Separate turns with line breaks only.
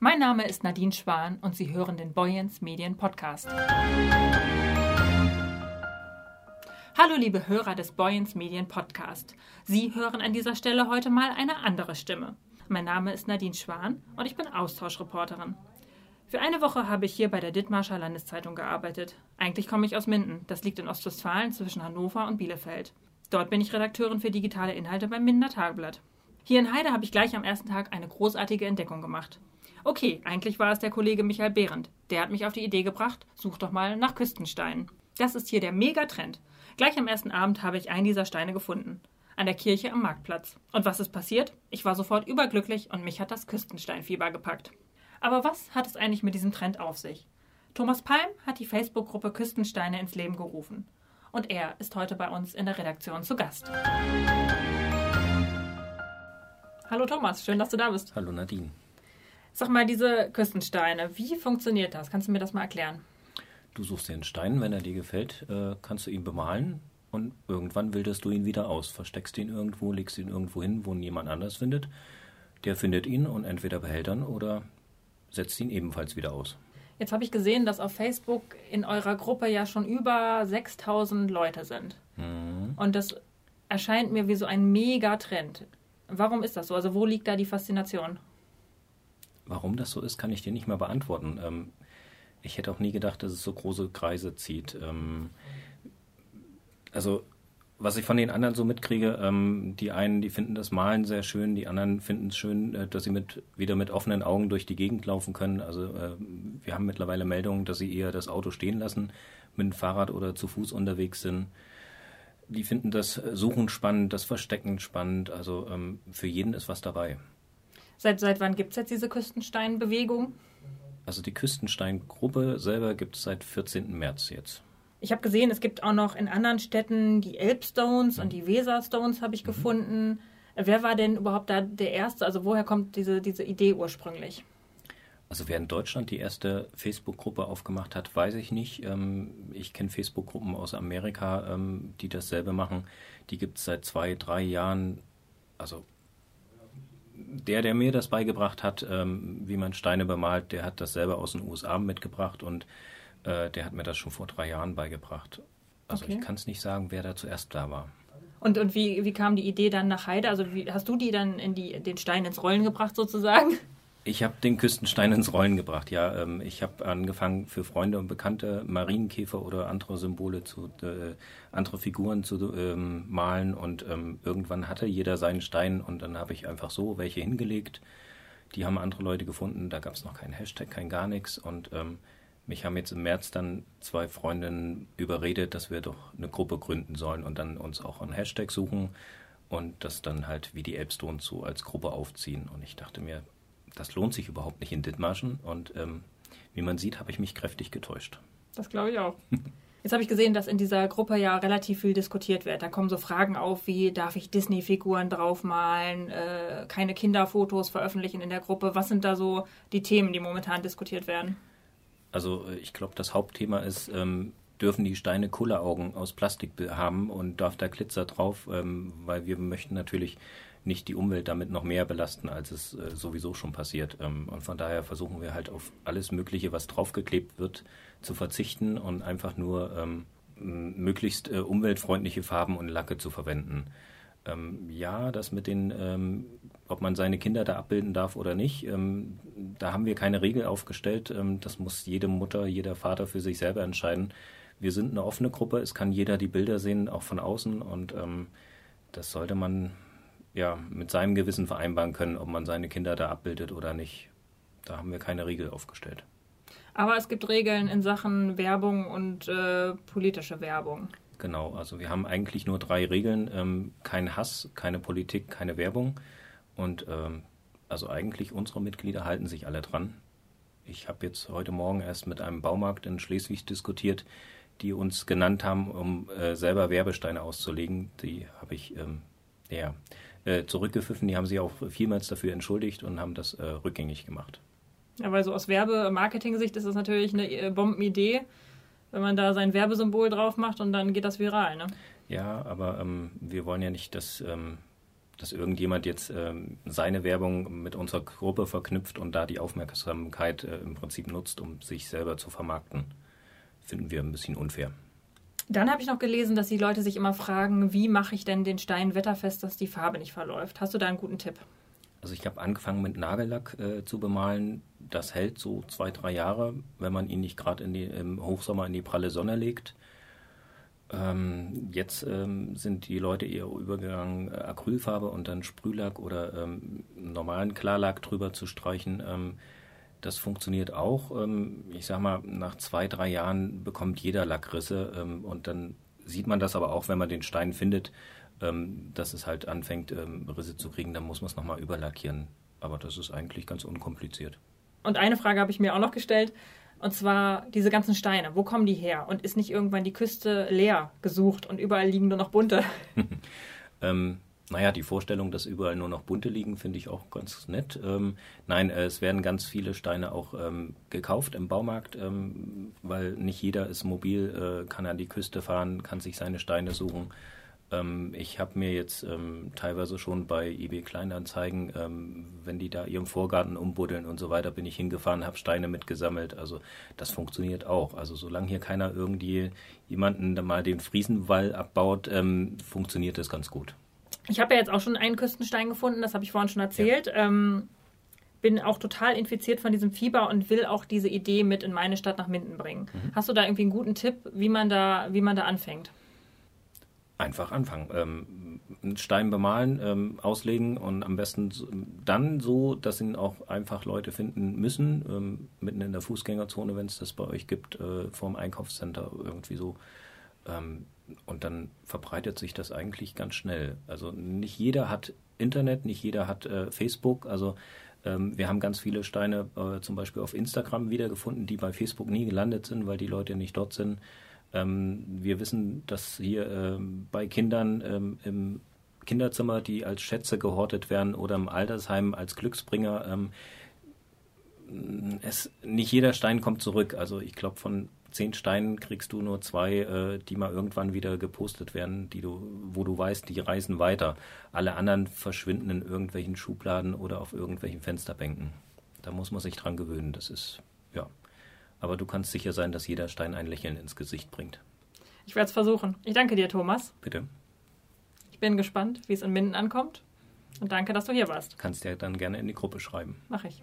Mein Name ist Nadine Schwan und Sie hören den Boyens Medien Podcast. Hallo liebe Hörer des Boyens Medien Podcast. Sie hören an dieser Stelle heute mal eine andere Stimme. Mein Name ist Nadine Schwan und ich bin Austauschreporterin. Für eine Woche habe ich hier bei der Dithmarscher Landeszeitung gearbeitet. Eigentlich komme ich aus Minden, das liegt in Ostwestfalen zwischen Hannover und Bielefeld. Dort bin ich Redakteurin für digitale Inhalte beim Mindener Tageblatt. Hier in Heide habe ich gleich am ersten Tag eine großartige Entdeckung gemacht. Okay, eigentlich war es der Kollege Michael Behrendt. Der hat mich auf die Idee gebracht, such doch mal nach Küstensteinen. Das ist hier der Megatrend. Gleich am ersten Abend habe ich einen dieser Steine gefunden. An der Kirche am Marktplatz. Und was ist passiert? Ich war sofort überglücklich und mich hat das Küstensteinfieber gepackt. Aber was hat es eigentlich mit diesem Trend auf sich? Thomas Palm hat die Facebook-Gruppe Küstensteine ins Leben gerufen. Und er ist heute bei uns in der Redaktion zu Gast. Hallo Thomas, schön, dass du da bist.
Hallo Nadine.
Sag mal, diese Küstensteine, wie funktioniert das? Kannst du mir das mal erklären?
Du suchst dir einen Stein, wenn er dir gefällt, äh, kannst du ihn bemalen und irgendwann wilderst du ihn wieder aus. Versteckst ihn irgendwo, legst ihn irgendwo hin, wo ihn jemand anders findet. Der findet ihn und entweder behält ihn oder setzt ihn ebenfalls wieder aus.
Jetzt habe ich gesehen, dass auf Facebook in eurer Gruppe ja schon über 6000 Leute sind. Mhm. Und das erscheint mir wie so ein Megatrend. Warum ist das so? Also wo liegt da die Faszination?
Warum das so ist, kann ich dir nicht mehr beantworten. Ähm, ich hätte auch nie gedacht, dass es so große Kreise zieht. Ähm, also was ich von den anderen so mitkriege, ähm, die einen, die finden das Malen sehr schön, die anderen finden es schön, äh, dass sie mit, wieder mit offenen Augen durch die Gegend laufen können. Also äh, wir haben mittlerweile Meldungen, dass sie eher das Auto stehen lassen, mit dem Fahrrad oder zu Fuß unterwegs sind. Die finden das Suchen spannend, das Verstecken spannend. Also ähm, für jeden ist was dabei.
Seit, seit wann gibt es jetzt diese Küstenstein-Bewegung?
Also die Küstenstein-Gruppe selber gibt es seit 14. März jetzt.
Ich habe gesehen, es gibt auch noch in anderen Städten die Elbstones mhm. und die Weserstones habe ich mhm. gefunden. Wer war denn überhaupt da der Erste? Also woher kommt diese, diese Idee ursprünglich?
Also wer in Deutschland die erste Facebook-Gruppe aufgemacht hat, weiß ich nicht. Ähm, ich kenne Facebook-Gruppen aus Amerika, ähm, die dasselbe machen. Die gibt es seit zwei, drei Jahren. Also der, der mir das beigebracht hat, ähm, wie man Steine bemalt, der hat das selber aus den USA mitgebracht und äh, der hat mir das schon vor drei Jahren beigebracht. Also okay. ich kann es nicht sagen, wer da zuerst da war.
Und, und wie, wie kam die Idee dann nach Heide? Also wie, hast du die dann in die, den Stein ins Rollen gebracht sozusagen?
Ich habe den Küstenstein ins Rollen gebracht, ja. Ähm, ich habe angefangen für Freunde und Bekannte Marienkäfer oder andere Symbole zu, äh, andere Figuren zu ähm, malen und ähm, irgendwann hatte jeder seinen Stein und dann habe ich einfach so welche hingelegt. Die haben andere Leute gefunden, da gab es noch keinen Hashtag, kein gar nichts und ähm, mich haben jetzt im März dann zwei Freundinnen überredet, dass wir doch eine Gruppe gründen sollen und dann uns auch einen Hashtag suchen und das dann halt wie die Elbstones so als Gruppe aufziehen. Und ich dachte mir, das lohnt sich überhaupt nicht in Dithmarschen und ähm, wie man sieht, habe ich mich kräftig getäuscht.
Das glaube ich auch. Jetzt habe ich gesehen, dass in dieser Gruppe ja relativ viel diskutiert wird. Da kommen so Fragen auf wie, darf ich Disney-Figuren draufmalen, äh, keine Kinderfotos veröffentlichen in der Gruppe? Was sind da so die Themen, die momentan diskutiert werden?
Also äh, ich glaube, das Hauptthema ist, ähm, dürfen die Steine Kulleraugen aus Plastik haben und darf da Glitzer drauf, ähm, weil wir möchten natürlich nicht die Umwelt damit noch mehr belasten, als es äh, sowieso schon passiert. Ähm, und von daher versuchen wir halt auf alles Mögliche, was draufgeklebt wird, zu verzichten und einfach nur ähm, möglichst äh, umweltfreundliche Farben und Lacke zu verwenden. Ähm, ja, das mit den, ob man seine Kinder da abbilden darf oder nicht, da haben wir keine Regel aufgestellt. Das muss jede Mutter, jeder Vater für sich selber entscheiden. Wir sind eine offene Gruppe, es kann jeder die Bilder sehen, auch von außen und das sollte man ja mit seinem Gewissen vereinbaren können, ob man seine Kinder da abbildet oder nicht. Da haben wir keine Regel aufgestellt.
Aber es gibt Regeln in Sachen Werbung und äh, politische Werbung.
Genau, also wir haben eigentlich nur drei Regeln. Ähm, kein Hass, keine Politik, keine Werbung. Und ähm, also eigentlich unsere Mitglieder halten sich alle dran. Ich habe jetzt heute Morgen erst mit einem Baumarkt in Schleswig diskutiert, die uns genannt haben, um äh, selber Werbesteine auszulegen. Die habe ich ähm, ja, äh, zurückgepfiffen. Die haben sich auch vielmals dafür entschuldigt und haben das äh, rückgängig gemacht.
Ja, weil so aus Werbemarketing-Sicht ist das natürlich eine äh, Bombenidee wenn man da sein Werbesymbol drauf macht und dann geht das viral, ne?
Ja, aber ähm, wir wollen ja nicht, dass ähm, dass irgendjemand jetzt ähm, seine Werbung mit unserer Gruppe verknüpft und da die Aufmerksamkeit äh, im Prinzip nutzt, um sich selber zu vermarkten, finden wir ein bisschen unfair.
Dann habe ich noch gelesen, dass die Leute sich immer fragen, wie mache ich denn den Stein wetterfest, dass die Farbe nicht verläuft. Hast du da einen guten Tipp?
Also ich habe angefangen mit Nagellack äh, zu bemalen. Das hält so zwei, drei Jahre, wenn man ihn nicht gerade im Hochsommer in die pralle Sonne legt. Ähm, jetzt ähm, sind die Leute eher übergegangen, äh, Acrylfarbe und dann Sprühlack oder ähm, normalen Klarlack drüber zu streichen. Ähm, das funktioniert auch. Ähm, ich sag mal, nach zwei, drei Jahren bekommt jeder Lackrisse ähm, und dann sieht man das aber auch, wenn man den Stein findet, dass es halt anfängt, Risse zu kriegen. Dann muss man es nochmal überlackieren. Aber das ist eigentlich ganz unkompliziert.
Und eine Frage habe ich mir auch noch gestellt. Und zwar diese ganzen Steine. Wo kommen die her? Und ist nicht irgendwann die Küste leer gesucht und überall liegen nur noch bunte?
ähm, naja, die Vorstellung, dass überall nur noch bunte liegen, finde ich auch ganz nett. Ähm, nein, äh, es werden ganz viele Steine auch ähm, gekauft im Baumarkt, ähm, weil nicht jeder ist mobil, äh, kann an die Küste fahren, kann sich seine Steine suchen. Ähm, ich habe mir jetzt ähm, teilweise schon bei eBay Kleinanzeigen, ähm, wenn die da ihren Vorgarten umbuddeln und so weiter, bin ich hingefahren, habe Steine mitgesammelt. Also das funktioniert auch. Also solange hier keiner irgendwie jemanden mal den Friesenwall abbaut, funktioniert das ganz gut.
Ich habe ja jetzt auch schon einen Küstenstein gefunden, das habe ich vorhin schon erzählt. Ja. Ähm, bin auch total infiziert von diesem Fieber und will auch diese Idee mit in meine Stadt nach Minden bringen. Mhm. Hast du da irgendwie einen guten Tipp, wie man da, wie man da anfängt?
Einfach anfangen. Ähm, einen Stein bemalen, ähm, auslegen und am besten dann so, dass ihn auch einfach Leute finden müssen, ähm, mitten in der Fußgängerzone, wenn es das bei euch gibt, äh, vorm Einkaufscenter irgendwie so. Ähm, und dann verbreitet sich das eigentlich ganz schnell. Also nicht jeder hat Internet, nicht jeder hat äh, Facebook. Also ähm, wir haben ganz viele Steine äh, zum Beispiel auf Instagram wiedergefunden, die bei Facebook nie gelandet sind, weil die Leute nicht dort sind. Ähm, wir wissen, dass hier ähm, bei Kindern ähm, im Kinderzimmer, die als Schätze gehortet werden oder im Altersheim als Glücksbringer, ähm, es, nicht jeder Stein kommt zurück. Also ich glaube, von zehn Steinen kriegst du nur zwei, äh, die mal irgendwann wieder gepostet werden, die du, wo du weißt, die reisen weiter. Alle anderen verschwinden in irgendwelchen Schubladen oder auf irgendwelchen Fensterbänken. Da muss man sich dran gewöhnen. Das ist, ja. Aber du kannst sicher sein, dass jeder Stein ein Lächeln ins Gesicht bringt.
Ich werde es versuchen. Ich danke dir, Thomas.
Bitte.
Ich bin gespannt, wie es in Minden ankommt. Und danke, dass du hier warst.
Kannst ja dann gerne in die Gruppe schreiben.
Mach ich.